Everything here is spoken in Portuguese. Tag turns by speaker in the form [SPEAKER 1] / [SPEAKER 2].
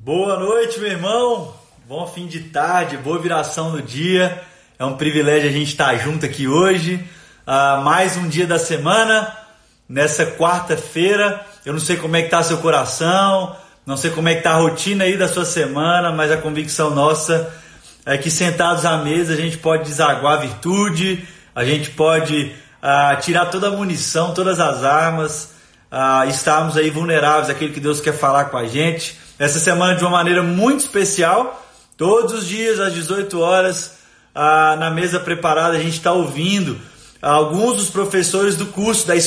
[SPEAKER 1] Boa noite, meu irmão. Bom fim de tarde, boa viração no dia. É um privilégio a gente estar junto aqui hoje. Uh, mais um dia da semana, nessa quarta-feira. Eu não sei como é que tá seu coração, não sei como é que tá a rotina aí da sua semana, mas a convicção nossa é que sentados à mesa a gente pode desaguar a virtude, a gente pode uh, tirar toda a munição, todas as armas, uh, estarmos aí vulneráveis àquilo que Deus quer falar com a gente. Essa semana de uma maneira muito especial, todos os dias às 18 horas, uh, na mesa preparada, a gente está ouvindo alguns dos professores do curso da